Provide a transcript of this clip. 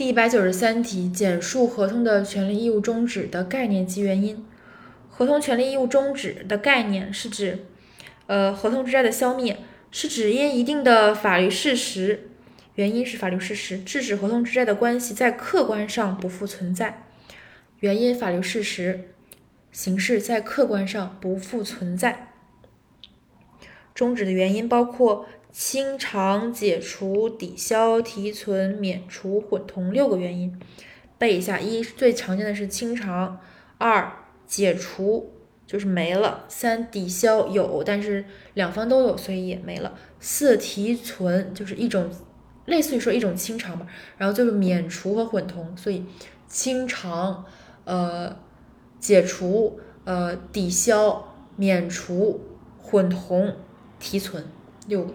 第一百九十三题，简述合同的权利义务终止的概念及原因。合同权利义务终止的概念是指，呃，合同之债的消灭是指因一定的法律事实，原因是法律事实，致使合同之债的关系在客观上不复存在。原因法律事实，形式在客观上不复存在。终止的原因包括清偿、解除、抵消、提存、免除、混同六个原因。背一下：一最常见的是清偿；二解除就是没了；三抵消有，但是两方都有，所以也没了；四提存就是一种类似于说一种清偿吧，然后就是免除和混同，所以清偿、呃解除、呃抵消、免除、混同。提存六个。